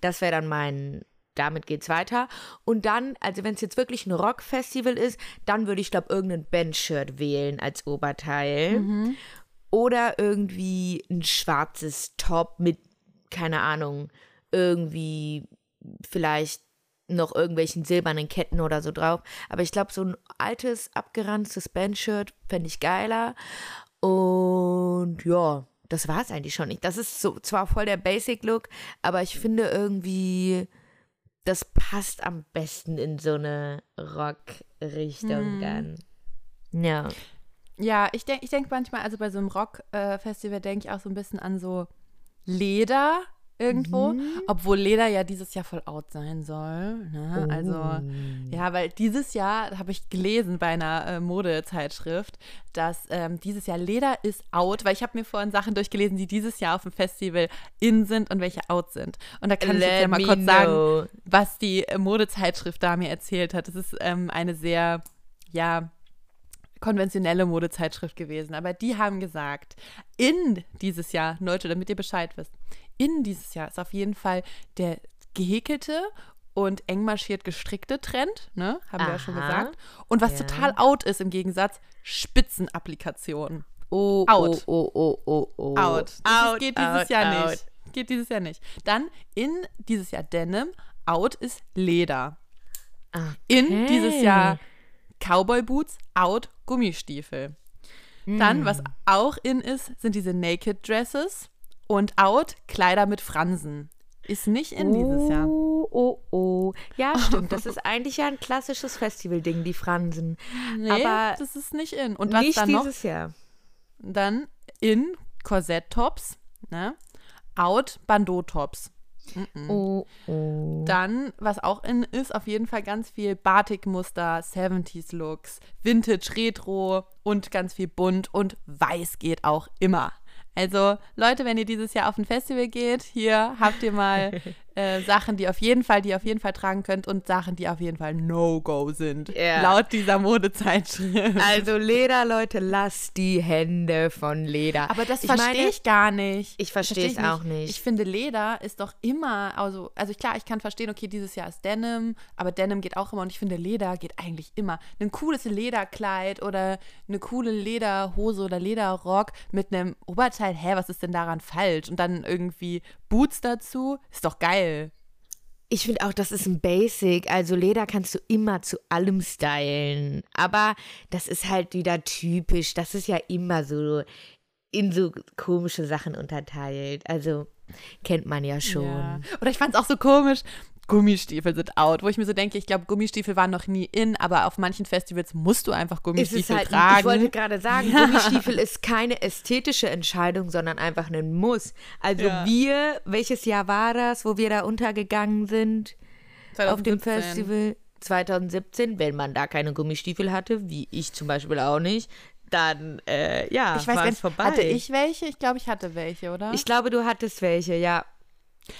Das wäre dann mein, damit geht's weiter. Und dann, also wenn es jetzt wirklich ein Rockfestival ist, dann würde ich, glaube irgendein Bandshirt wählen als Oberteil. Oder irgendwie ein schwarzes Top mit, keine Ahnung, irgendwie vielleicht noch irgendwelchen silbernen Ketten oder so drauf. Aber ich glaube, so ein altes, abgeranztes Bandshirt fände ich geiler. Und ja, das war es eigentlich schon nicht. Das ist so zwar voll der Basic-Look, aber ich finde irgendwie, das passt am besten in so eine Rock-Richtung dann. Ja. Ja, ich denke ich denk manchmal, also bei so einem Rock-Festival denke ich auch so ein bisschen an so Leder irgendwo, Mhm. obwohl Leder ja dieses Jahr voll out sein soll. Ne? Also, Oh. ja, weil dieses Jahr habe ich gelesen bei einer äh, Modezeitschrift, dass ähm, dieses Jahr Leder ist out, weil ich habe mir vorhin Sachen durchgelesen, die dieses Jahr auf dem Festival in sind und welche out sind. Und da kann ich jetzt ja Let mal kurz sagen, know. was die äh, Modezeitschrift da mir erzählt hat. Es ist ähm, eine sehr, ja, konventionelle Modezeitschrift gewesen. Aber die haben gesagt, in dieses Jahr, Leute, damit ihr Bescheid wisst, in dieses Jahr ist auf jeden Fall der gehäkelte und eng marschiert gestrickte Trend, ne? Haben wir ja schon Aha. gesagt. Und was Ja. total out ist im Gegensatz, Spitzenapplikationen. Oh, Out. oh, oh, oh, oh, oh. Out. Das Out, geht dieses out, Jahr out. nicht. Geht dieses Jahr nicht. Dann in dieses Jahr Denim, out ist Leder. In Okay. dieses Jahr Cowboy Boots, out Gummistiefel. Dann, was auch in ist, sind diese Naked Dresses und out Kleider mit Fransen. Ist nicht in dieses Jahr. Oh, oh, oh. Ja, stimmt. Das ist eigentlich ja ein klassisches Festival-Ding, die Fransen. Nee, aber das ist nicht in. Und was Nicht dann noch? dieses Jahr. Dann in Korsett-Tops, ne? Out Bandeau-Tops. Mhm. Oh, oh. Dann, was auch in ist, auf jeden Fall ganz viel Batik-Muster, 70s-Looks, Vintage, Retro und ganz viel bunt und weiß geht auch immer. Also, Leute, wenn ihr dieses Jahr auf ein Festival geht, hier habt ihr mal äh, Sachen, die auf jeden Fall, die ihr auf jeden Fall tragen könnt und Sachen, die auf jeden Fall No-Go sind. Ja. Laut dieser Modezeitschrift. Also Leder, Leute, lasst die Hände von Leder. Aber das verstehe ich gar nicht. Ich verstehe es auch nicht. Ich finde, Leder ist doch immer, also, also klar, ich kann verstehen, okay, dieses Jahr ist Denim, aber Denim geht auch immer und ich finde, Leder geht eigentlich immer. Ein cooles Lederkleid oder eine coole Lederhose oder Lederrock mit einem Oberteil, hä, was ist denn daran falsch? Und dann irgendwie Boots dazu, ist doch geil. Ich finde auch, das ist ein Basic. Also Leder kannst du immer zu allem stylen. Aber das ist halt wieder typisch. Das ist ja immer so in so komische Sachen unterteilt. Also kennt man ja schon. Ja. Oder ich fand es auch so komisch. Gummistiefel sind out, wo ich mir so denke, ich glaube, Gummistiefel waren noch nie in, aber auf manchen Festivals musst du einfach Gummistiefel ist halt, tragen. ich wollte gerade sagen, Gummistiefel ist keine ästhetische Entscheidung, sondern einfach ein Muss. Also Ja. wir, welches Jahr war das, wo wir da untergegangen sind auf dem 2017. Festival? 2017, wenn man da keine Gummistiefel hatte, wie ich zum Beispiel auch nicht, dann, äh, ja, Ich weiß war gar es nicht, vorbei. hatte ich welche? Ich glaube, ich hatte welche, oder? Ich glaube, du hattest welche, ja.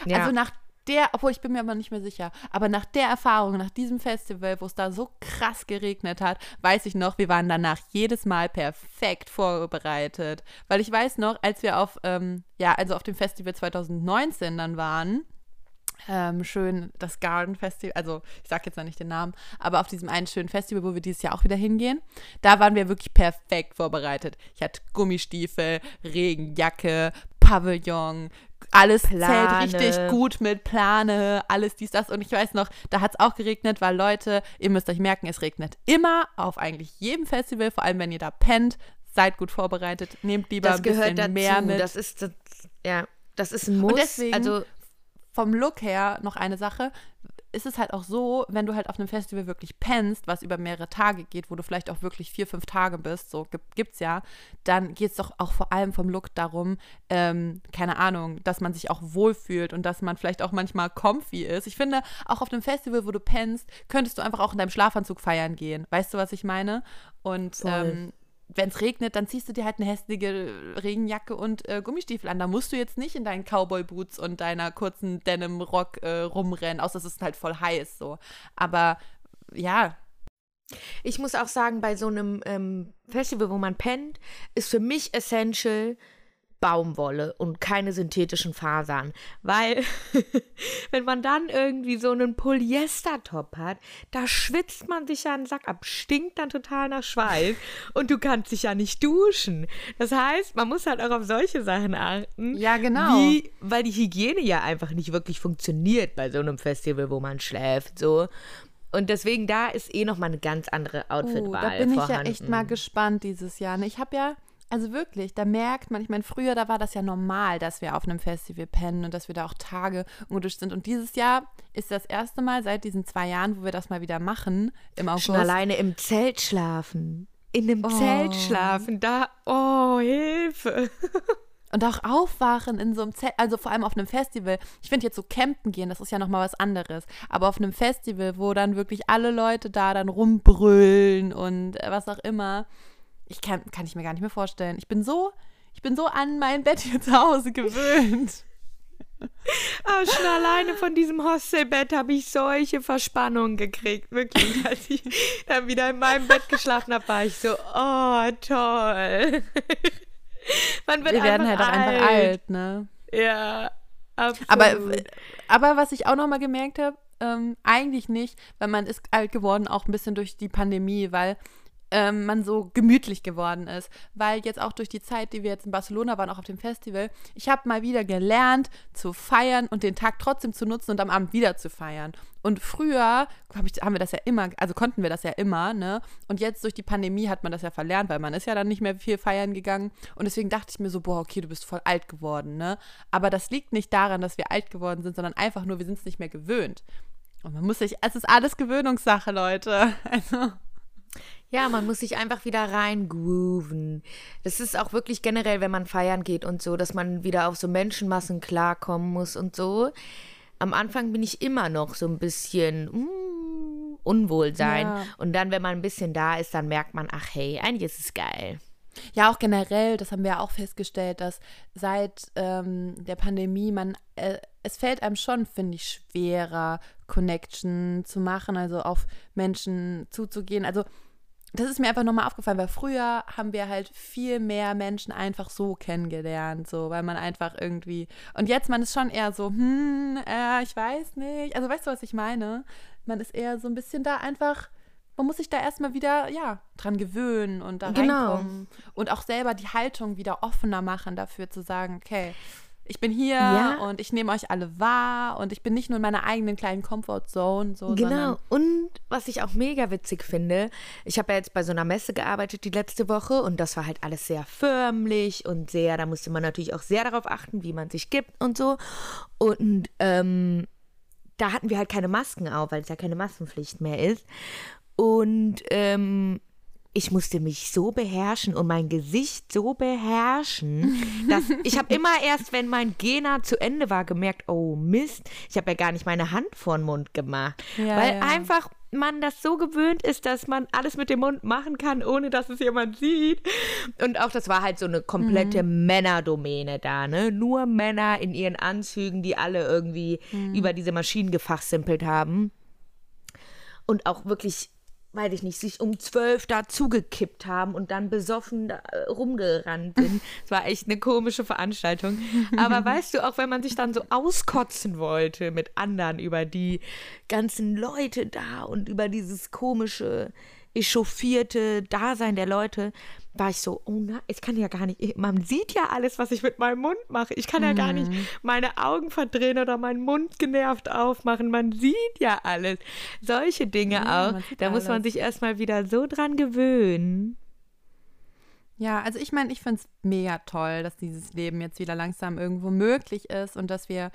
ja. Also nach der, obwohl ich bin mir aber nicht mehr sicher, aber nach der Erfahrung, nach diesem Festival, wo es da so krass geregnet hat, weiß ich noch, wir waren danach jedes Mal perfekt vorbereitet. Weil ich weiß noch, als wir auf, ähm, ja, also auf dem Festival 2019 dann waren, ähm, schön das Garden Festival, also ich sag jetzt noch nicht den Namen, aber auf diesem einen schönen Festival, wo wir dieses Jahr auch wieder hingehen, da waren wir wirklich perfekt vorbereitet. Ich hatte Gummistiefel, Regenjacke, Pavillon, alles Plane. zählt richtig gut mit Plane, alles dies, das. Und ich weiß noch, da hat es auch geregnet, weil Leute, ihr müsst euch merken, es regnet immer auf eigentlich jedem Festival, vor allem wenn ihr da pennt. Seid gut vorbereitet, nehmt lieber das ein bisschen gehört dazu. mehr mit. Das ist, das, ja, das ist ein Muss. deswegen- also, vom Look her noch eine Sache. Ist es halt auch so, wenn du halt auf einem Festival wirklich pennst, was über mehrere Tage geht, wo du vielleicht auch wirklich vier, fünf Tage bist, so gibt, gibt's ja, dann geht es doch auch vor allem vom Look darum, ähm, keine Ahnung, dass man sich auch wohlfühlt und dass man vielleicht auch manchmal comfy ist. Ich finde, auch auf einem Festival, wo du pennst, könntest du einfach auch in deinem Schlafanzug feiern gehen. Weißt du, was ich meine? Und ähm, wenn es regnet, dann ziehst du dir halt eine hässliche Regenjacke und äh, Gummistiefel an. Da musst du jetzt nicht in deinen Cowboy-Boots und deiner kurzen Denim-Rock äh, rumrennen, außer es ist halt voll heiß so. Aber ja, Ich muss auch sagen, bei so einem ähm, Festival, wo man pennt, ist für mich essential Baumwolle und keine synthetischen Fasern. Weil, wenn man dann irgendwie so einen Polyester-Top hat, da schwitzt man sich ja einen Sack ab, stinkt dann total nach Schweiß und du kannst dich ja nicht duschen. Das heißt, man muss halt auch auf solche Sachen achten. Ja, genau. Wie, weil die Hygiene ja einfach nicht wirklich funktioniert bei so einem Festival, wo man schläft. So. Und deswegen da ist eh nochmal eine ganz andere Outfitwahl uh, da bin ich vorhanden. ja echt mal gespannt dieses Jahr. ne? Ich habe ja, also wirklich, da merkt man, ich meine, früher, da war das ja normal, dass wir auf einem Festival pennen und dass wir da auch Tage ungeduscht sind. Und dieses Jahr ist das erste Mal seit diesen zwei Jahren, wo wir das mal wieder machen, im August. Schon alleine im Zelt schlafen. In dem Oh. Zelt schlafen, da, oh, Hilfe. und auch aufwachen in so einem Zelt, also vor allem auf einem Festival. Ich finde jetzt so campen gehen, das ist ja nochmal was anderes. Aber auf einem Festival, wo dann wirklich alle Leute da dann rumbrüllen und äh, was auch immer, ich kann, kann ich mir gar nicht mehr vorstellen. Ich bin so, ich bin so an mein Bett hier zu Hause gewöhnt. Aber schon alleine von diesem Hostelbett habe ich solche Verspannungen gekriegt. Wirklich. Als ich dann wieder in meinem Bett geschlafen habe, war ich so, oh, toll. Man wird Wir werden halt auch alt. einfach alt, ne? Ja, absolut. Aber, aber was ich auch nochmal gemerkt habe, ähm, eigentlich nicht, weil man ist alt geworden, auch ein bisschen durch die Pandemie, weil ähm, man so gemütlich geworden ist. Weil jetzt auch durch die Zeit, die wir jetzt in Barcelona waren, auch auf dem Festival, ich habe mal wieder gelernt zu feiern und den Tag trotzdem zu nutzen und am Abend wieder zu feiern. Und früher hab ich, haben wir das ja immer, also konnten wir das ja immer, ne? Und jetzt durch die Pandemie hat man das ja verlernt, weil man ist ja dann nicht mehr viel feiern gegangen. Und deswegen dachte ich mir so, boah, okay, du bist voll alt geworden, ne? Aber das liegt nicht daran, dass wir alt geworden sind, sondern einfach nur, wir sind es nicht mehr gewöhnt. Und man muss sich, es ist alles Gewöhnungssache, Leute. Also. Ja, man muss sich einfach wieder reingrooven. Das ist auch wirklich generell, wenn man feiern geht und so, dass man wieder auf so Menschenmassen klarkommen muss und so. Am Anfang bin ich immer noch so ein bisschen mm, Unwohlsein. Ja. Und dann, wenn man ein bisschen da ist, dann merkt man, ach hey, eigentlich ist es geil. Ja, auch generell, das haben wir ja auch festgestellt, dass seit ähm, der Pandemie man, äh, es fällt einem schon, finde ich, schwerer, Connection zu machen, also auf Menschen zuzugehen. Also das ist mir einfach nochmal aufgefallen, weil früher haben wir halt viel mehr Menschen einfach so kennengelernt, so, weil man einfach irgendwie. Und jetzt, man ist schon eher so, hm, äh, ich weiß nicht. Also, weißt du, was ich meine? Man ist eher so ein bisschen da einfach. Man muss sich da erstmal wieder, ja, dran gewöhnen und da genau. reinkommen. Und auch selber die Haltung wieder offener machen dafür zu sagen, okay, ich bin hier ja. und ich nehme euch alle wahr und ich bin nicht nur in meiner eigenen kleinen Comfortzone. So, genau. Und was ich auch mega witzig finde, ich habe ja jetzt bei so einer Messe gearbeitet die letzte Woche und das war halt alles sehr förmlich und sehr, da musste man natürlich auch sehr darauf achten, wie man sich gibt und so. Und ähm, da hatten wir halt keine Masken auf, weil es ja keine Maskenpflicht mehr ist. Und ähm, ich musste mich so beherrschen und mein Gesicht so beherrschen, dass ich habe immer erst, wenn mein Gena zu Ende war, gemerkt, oh Mist, ich habe ja gar nicht meine Hand vor den Mund gemacht, ja, weil ja. einfach man das so gewöhnt ist, dass man alles mit dem Mund machen kann, ohne dass es jemand sieht. Und auch das war halt so eine komplette mhm. Männerdomäne da, ne? Nur Männer in ihren Anzügen, die alle irgendwie mhm. über diese Maschinen gefachsimpelt haben. Und auch wirklich weiß ich nicht, sich um zwölf da zugekippt haben und dann besoffen da, äh, rumgerannt sind. Es war echt eine komische Veranstaltung. Aber weißt du, auch wenn man sich dann so auskotzen wollte mit anderen über die ganzen Leute da und über dieses komische echauffierte Dasein der Leute, war ich so, oh nein, ich kann ja gar nicht, man sieht ja alles, was ich mit meinem Mund mache. Ich kann ja gar nicht mhm. meine Augen verdrehen oder meinen Mund genervt aufmachen. Man sieht ja alles. Solche Dinge ja, auch. Da alles. muss man sich erstmal wieder so dran gewöhnen. Ja, also ich meine, ich finde es mega toll, dass dieses Leben jetzt wieder langsam irgendwo möglich ist und dass wir,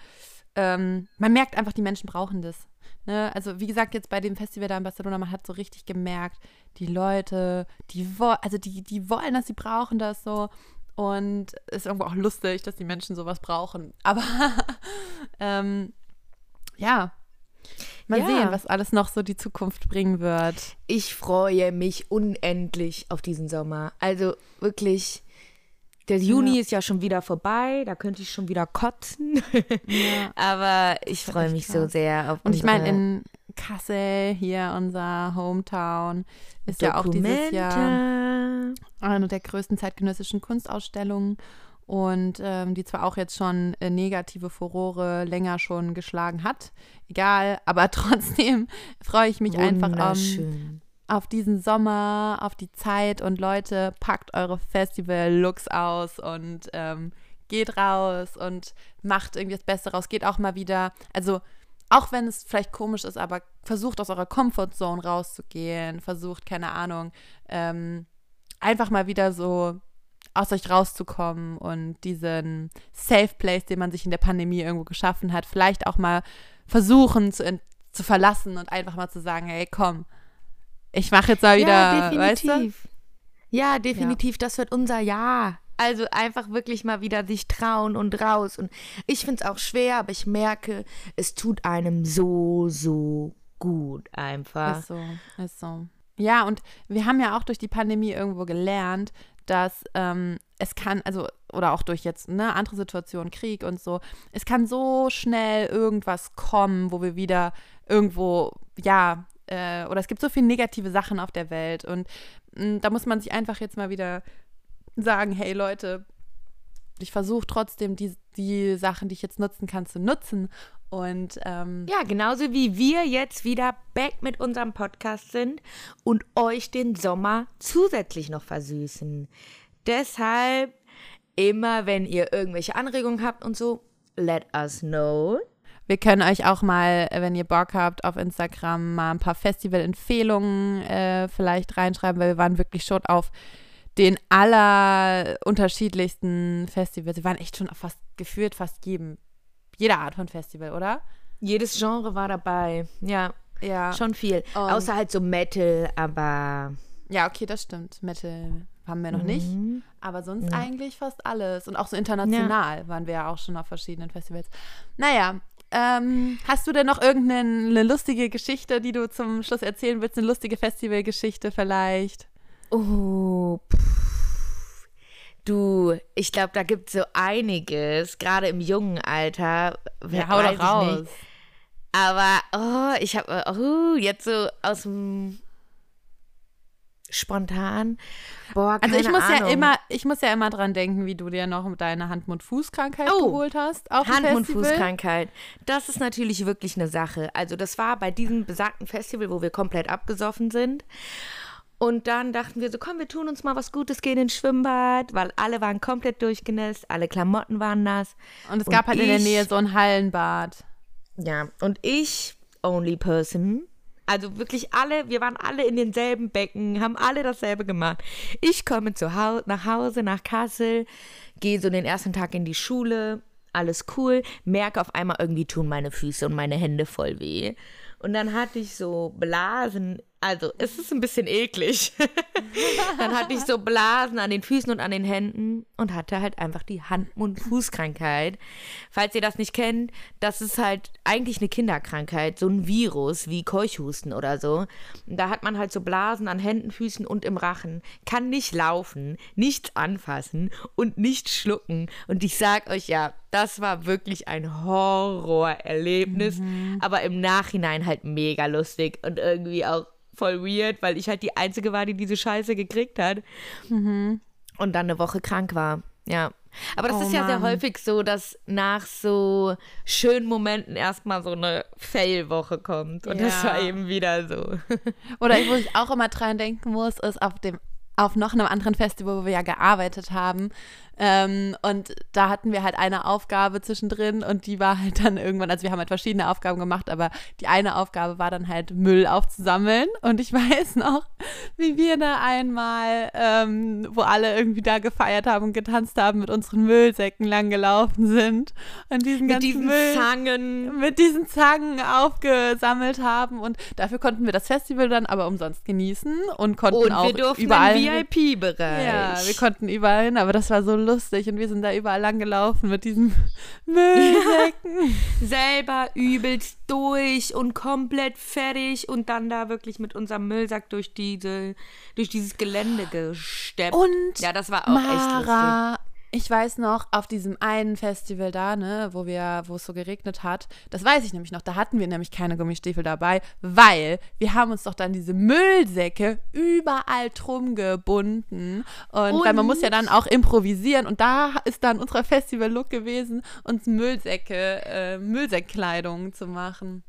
ähm, man merkt einfach, die Menschen brauchen das. Ne? Also wie gesagt, jetzt bei dem Festival da in Barcelona, man hat so richtig gemerkt, die Leute, die wollen, also die, die wollen das, sie brauchen das so. Und es ist irgendwo auch lustig, dass die Menschen sowas brauchen. Aber ähm, ja, mal ja. sehen, was alles noch so die Zukunft bringen wird. Ich freue mich unendlich auf diesen Sommer. Also wirklich, der Juni ja. ist ja schon wieder vorbei, da könnte ich schon wieder kotzen. Ja. Aber ich freue mich krass. so sehr auf Und ich meine, in Kassel, hier unser Hometown, ist ja auch dieses Jahr eine der größten zeitgenössischen Kunstausstellungen. Und ähm, die zwar auch jetzt schon äh, negative Furore länger schon geschlagen hat. Egal, aber trotzdem freue ich mich einfach um, auf diesen Sommer, auf die Zeit und Leute, packt eure Festival-Looks aus und ähm, geht raus und macht irgendwie das Beste raus. Geht auch mal wieder, also auch wenn es vielleicht komisch ist, aber versucht aus eurer Comfortzone rauszugehen, versucht, keine Ahnung, ähm, einfach mal wieder so aus euch rauszukommen und diesen Safe Place, den man sich in der Pandemie irgendwo geschaffen hat, vielleicht auch mal versuchen zu, zu verlassen und einfach mal zu sagen, hey, komm, ich mache jetzt mal wieder, ja, definitiv. weißt du? Ja, definitiv, ja. das wird unser Jahr. Also einfach wirklich mal wieder sich trauen und raus. Und ich finde es auch schwer, aber ich merke, es tut einem so, so gut einfach. Ist so, ist so. Ja, und wir haben ja auch durch die Pandemie irgendwo gelernt, dass ähm, es kann, also, oder auch durch jetzt ne, andere Situationen, Krieg und so, es kann so schnell irgendwas kommen, wo wir wieder irgendwo, ja, äh, oder es gibt so viele negative Sachen auf der Welt. Und mh, da muss man sich einfach jetzt mal wieder sagen, hey Leute, ich versuche trotzdem die, die Sachen, die ich jetzt nutzen kann, zu nutzen. Und ähm, Ja, genauso wie wir jetzt wieder back mit unserem Podcast sind und euch den Sommer zusätzlich noch versüßen. Deshalb immer, wenn ihr irgendwelche Anregungen habt und so, let us know. Wir können euch auch mal, wenn ihr Bock habt, auf Instagram mal ein paar Festival-Empfehlungen äh, vielleicht reinschreiben, weil wir waren wirklich schon auf den aller unterschiedlichsten Festivals. Wir waren echt schon auf fast gefühlt fast jedem, jeder Art von Festival, oder? Jedes Genre war dabei. Ja, Ja. schon viel. Und- Außer halt so Metal, aber. Ja, okay, das stimmt. Metal haben wir noch nicht. Mhm. Aber sonst eigentlich fast alles. Und auch so international waren wir ja auch schon auf verschiedenen Festivals. Naja, ähm, hast du denn noch irgendeine eine lustige Geschichte, die du zum Schluss erzählen willst? Eine lustige Festivalgeschichte vielleicht? Oh, pff. Du, ich glaube, da gibt es so einiges, gerade im jungen Alter. Ja, hau doch raus. nicht. Aber, oh, ich habe, oh, jetzt so aus dem spontan. Boah, Also ich muss Ahnung. ja immer, ich muss ja immer dran denken, wie du dir noch deine Hand-Mund-Fuß-Krankheit Oh, geholt hast. Hand- und. Fußkrankheit. Das ist natürlich wirklich eine Sache. Also das war bei diesem besagten Festival, wo wir komplett abgesoffen sind. Und dann dachten wir so, komm, wir tun uns mal was Gutes, gehen ins Schwimmbad, weil alle waren komplett durchgenässt, alle Klamotten waren nass. Und es gab halt in der ich- Nähe so ein Hallenbad. Ja, und ich, only person, also wirklich alle, wir waren alle in denselben Becken, haben alle dasselbe gemacht. Ich komme zu Hau nach Hause, nach Kassel, gehe so den ersten Tag in die Schule, alles cool, merke auf einmal irgendwie tun meine Füße und meine Hände voll weh. Und dann hatte ich so Blasen, also es ist ein bisschen eklig. dann hatte ich so Blasen an den Füßen und an den Händen und hatte halt einfach die Hand-Mund-Fußkrankheit. Falls ihr das nicht kennt, das ist halt eigentlich eine Kinderkrankheit, so ein Virus wie Keuchhusten oder so. Und da hat man halt so Blasen an Händen, Füßen und im Rachen, kann nicht laufen, nichts anfassen und nicht schlucken. Und ich sag euch ja, das war wirklich ein Horrorerlebnis, aber im Nachhinein halt mega lustig und irgendwie auch voll weird, weil ich halt die Einzige war, die diese Scheiße gekriegt hat und dann eine Woche krank war. Ja. Aber das Oh ist ja sehr Mann. häufig so, dass nach so schönen Momenten erstmal so eine Fail-Woche kommt. Und das Ja. war eben wieder so. Oder wo ich auch immer dran denken muss, ist auf dem auf noch einem anderen Festival, wo wir ja gearbeitet haben. Ähm, und da hatten wir halt eine Aufgabe zwischendrin und die war halt dann irgendwann, also wir haben halt verschiedene Aufgaben gemacht, aber die eine Aufgabe war dann halt Müll aufzusammeln. Und ich weiß noch, wie wir da einmal, ähm, wo alle irgendwie da gefeiert haben und getanzt haben, mit unseren Müllsäcken langgelaufen sind und diesen Mit ganzen diesen Müll Zangen. mit diesen Zangen aufgesammelt haben und dafür konnten wir das Festival dann aber umsonst genießen und konnten Und auch wir durften überall. VIP-Bereich. Ja, wir konnten überall hin, aber das war so lustig und wir sind da überall lang gelaufen mit diesen Müllsäcken. selber übelst durch und komplett fertig und dann da wirklich mit unserem Müllsack durch diese, durch dieses Gelände gesteppt. Und ja, das war auch echt lustig. Ich weiß noch, auf diesem einen Festival da, ne, wo wir, wo es so geregnet hat, das weiß ich nämlich noch, da hatten wir nämlich keine Gummistiefel dabei, weil wir haben uns doch dann diese Müllsäcke überall drum gebunden. Und, weil man muss ja dann auch improvisieren und da ist dann unser Festival-Look gewesen, uns Müllsäcke, äh, Müllsäckkleidung zu machen.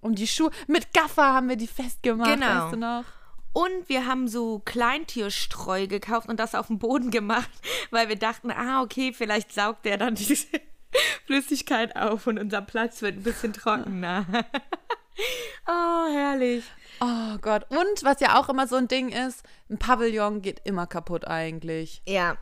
Und die Schuhe, mit Gaffer haben wir die festgemacht, Genau. weißt du noch? Und wir haben so Kleintierstreu gekauft und das auf den Boden gemacht, weil wir dachten, ah, okay, vielleicht saugt der dann diese Flüssigkeit auf und unser Platz wird ein bisschen trockener. oh, herrlich. Oh Gott. Und was ja auch immer so ein Ding ist, ein Pavillon geht immer kaputt eigentlich. Ja,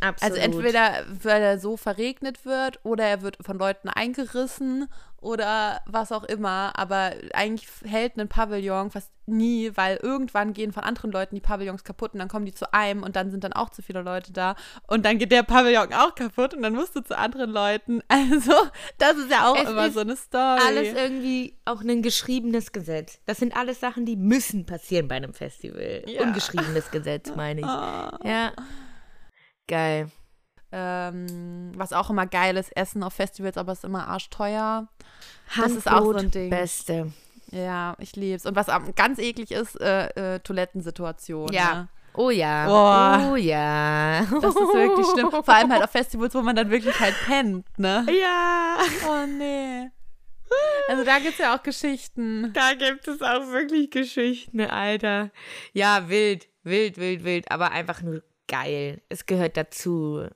absolut. Also entweder weil er so verregnet wird oder er wird von Leuten eingerissen oder was auch immer, aber eigentlich hält ein Pavillon fast nie, weil irgendwann gehen von anderen Leuten die Pavillons kaputt und dann kommen die zu einem und dann sind dann auch zu viele Leute da und dann geht der Pavillon auch kaputt und dann musst du zu anderen Leuten. Also, das ist ja auch Es immer so eine Story. Alles irgendwie auch ein geschriebenes Gesetz. Das sind alles Sachen, die müssen passieren bei einem Festival. Ja. Ungeschriebenes Gesetz, meine ich. Ah. Ja. Geil. Ähm, was auch immer geil ist, Essen auf Festivals, aber es ist immer arschteuer. Das ist auch so ein Handbrot, Ding. Beste. Ja, ich lieb's. Und was am- ganz eklig ist, äh, äh, Toilettensituation. Ja. Ne? Oh ja. Boah. Oh ja. Das ist wirklich schlimm. Vor allem halt auf Festivals, wo man dann wirklich halt pennt, ne? Ja. Oh nee. Also da gibt's ja auch Geschichten. Da gibt es auch wirklich Geschichten, Alter. Ja, wild, wild, wild, wild, aber einfach nur geil. Es gehört dazu.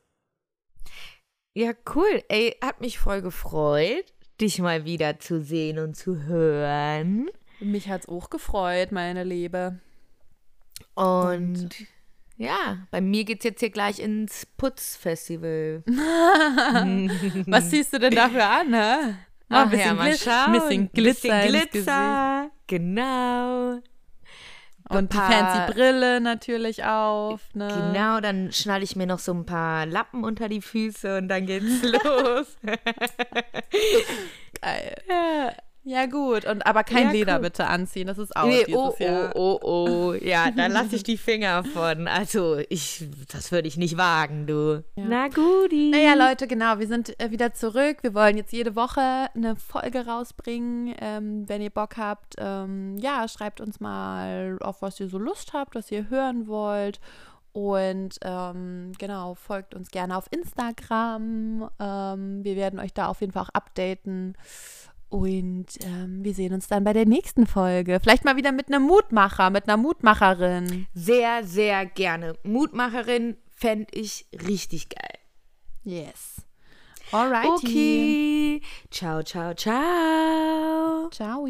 Ja, cool. Ey, hat mich voll gefreut, dich mal wieder zu sehen und zu hören. Mich hat's auch gefreut, meine Liebe. Und, ja, bei mir geht's jetzt hier gleich ins Putzfestival. Was ziehst du denn dafür an, ne? Ach ein ja, mal Gli- schauen. Bisschen Glitzer, Bisschen Glitzer. Genau. Und die fancy Brille natürlich auf, ne? Genau, dann schnalle ich mir noch so ein paar Lappen unter die Füße und dann geht's los. Geil. Ja, gut. Und aber kein Ja, Leder cool. bitte anziehen. Das ist auch nee, dieses oh, Jahr. oh, oh, oh. Ja, da lasse ich die Finger von. Also, ich, das würde ich nicht wagen, du. Ja. Na guti. Naja, Leute, genau, wir sind äh, wieder zurück. Wir wollen jetzt jede Woche eine Folge rausbringen. Ähm, wenn ihr Bock habt, ähm, ja, schreibt uns mal, auf was ihr so Lust habt, was ihr hören wollt. Und ähm, genau, folgt uns gerne auf Instagram. Ähm, wir werden euch da auf jeden Fall auch updaten. Und ähm, wir sehen uns dann bei der nächsten Folge. Vielleicht mal wieder mit einem Mutmacher, mit einer Mutmacherin. Sehr, sehr gerne. Mutmacherin fände ich richtig geil. Yes. Alrighty. Okay. Ciao, ciao, ciao. Ciao.